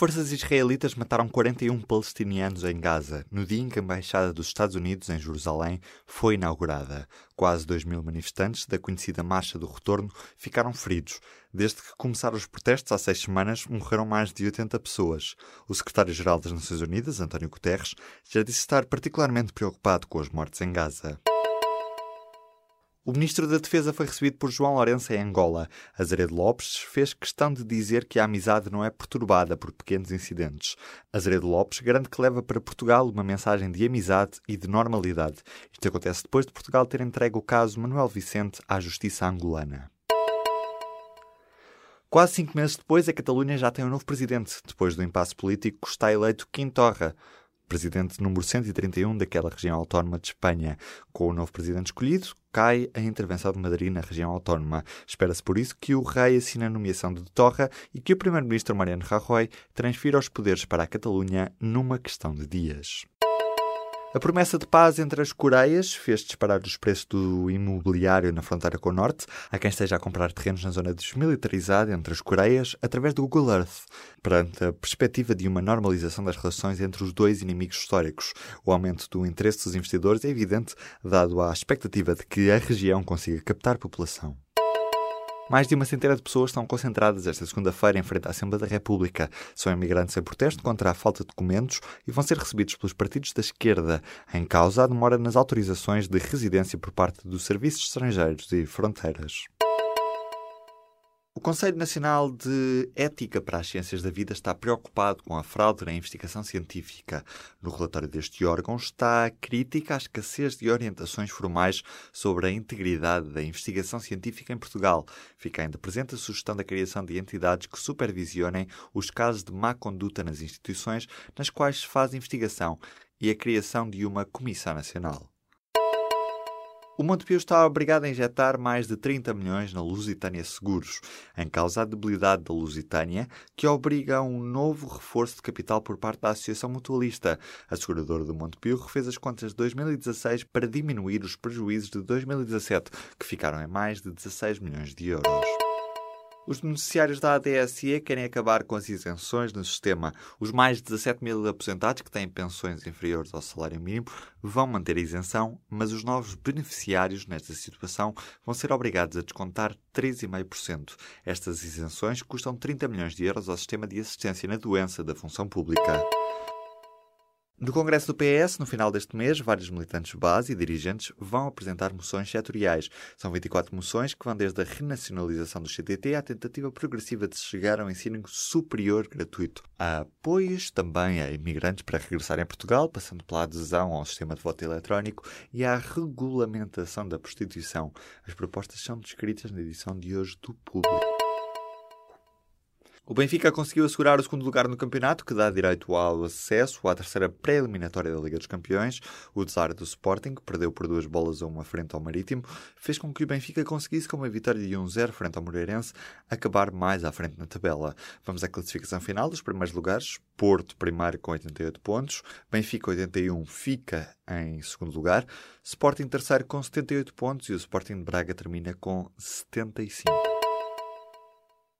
Forças israelitas mataram 41 palestinianos em Gaza, no dia em que a Embaixada dos Estados Unidos em Jerusalém foi inaugurada. Quase 2 mil manifestantes da conhecida Marcha do Retorno ficaram feridos. Desde que começaram os protestos há seis semanas, morreram mais de 80 pessoas. O secretário-geral das Nações Unidas, António Guterres, já disse estar particularmente preocupado com as mortes em Gaza. O ministro da Defesa foi recebido por João Lourenço em Angola. Azeredo Lopes fez questão de dizer que a amizade não é perturbada por pequenos incidentes. Azeredo Lopes garante que leva para Portugal uma mensagem de amizade e de normalidade. Isto acontece depois de Portugal ter entregue o caso Manuel Vicente à justiça angolana. Quase cinco meses depois, a Catalunha já tem um novo presidente. Depois do impasse político, está eleito Quintorra presidente número 131 daquela região autónoma de Espanha. Com o novo presidente escolhido, cai a intervenção de Madrid na região autónoma. Espera-se por isso que o rei assine a nomeação de Torra e que o primeiro-ministro Mariano Rajoy transfira os poderes para a Catalunha numa questão de dias. A promessa de paz entre as Coreias fez disparar os preços do imobiliário na fronteira com o Norte. Há quem esteja a comprar terrenos na zona desmilitarizada entre as Coreias através do Google Earth, perante a perspectiva de uma normalização das relações entre os dois inimigos históricos. O aumento do interesse dos investidores é evidente, dado a expectativa de que a região consiga captar população. Mais de uma centena de pessoas estão concentradas esta segunda-feira em frente à Assembleia da República. São imigrantes em protesto contra a falta de documentos e vão ser recebidos pelos partidos da esquerda. Em causa, a demora nas autorizações de residência por parte dos serviços estrangeiros e fronteiras. O Conselho Nacional de Ética para as Ciências da Vida está preocupado com a fraude na investigação científica. No relatório deste órgão está a crítica à escassez de orientações formais sobre a integridade da investigação científica em Portugal. Fica ainda presente a sugestão da criação de entidades que supervisionem os casos de má conduta nas instituições nas quais se faz investigação e a criação de uma Comissão Nacional. O Montepio está obrigado a injetar mais de 30 milhões na Lusitânia Seguros, em causa a debilidade da Lusitânia, que obriga a um novo reforço de capital por parte da Associação Mutualista. A seguradora do Montepio refez as contas de 2016 para diminuir os prejuízos de 2017, que ficaram em mais de 16 milhões de euros. Os beneficiários da ADSE querem acabar com as isenções no sistema. Os mais de 17 mil aposentados que têm pensões inferiores ao salário mínimo vão manter a isenção, mas os novos beneficiários nesta situação vão ser obrigados a descontar 3,5%. Estas isenções custam 30 milhões de euros ao sistema de assistência na doença da função pública. No Congresso do PS, no final deste mês, vários militantes base e dirigentes vão apresentar moções setoriais. São 24 moções que vão desde a renacionalização do CTT à tentativa progressiva de chegar ao ensino superior gratuito. Há apoios também a imigrantes para regressarem a Portugal, passando pela adesão ao sistema de voto eletrónico e à regulamentação da prostituição. As propostas são descritas na edição de hoje do Público. O Benfica conseguiu assegurar o segundo lugar no campeonato, que dá direito ao acesso à terceira pré-eliminatória da Liga dos Campeões. O desar do Sporting, que perdeu por duas bolas a uma frente ao Marítimo, fez com que o Benfica conseguisse, com uma vitória de 1-0 frente ao Moreirense, acabar mais à frente na tabela. Vamos à classificação final dos primeiros lugares. Porto, primeiro, com 88 pontos. Benfica, 81, fica em segundo lugar. Sporting, terceiro, com 78 pontos. E o Sporting de Braga termina com 75.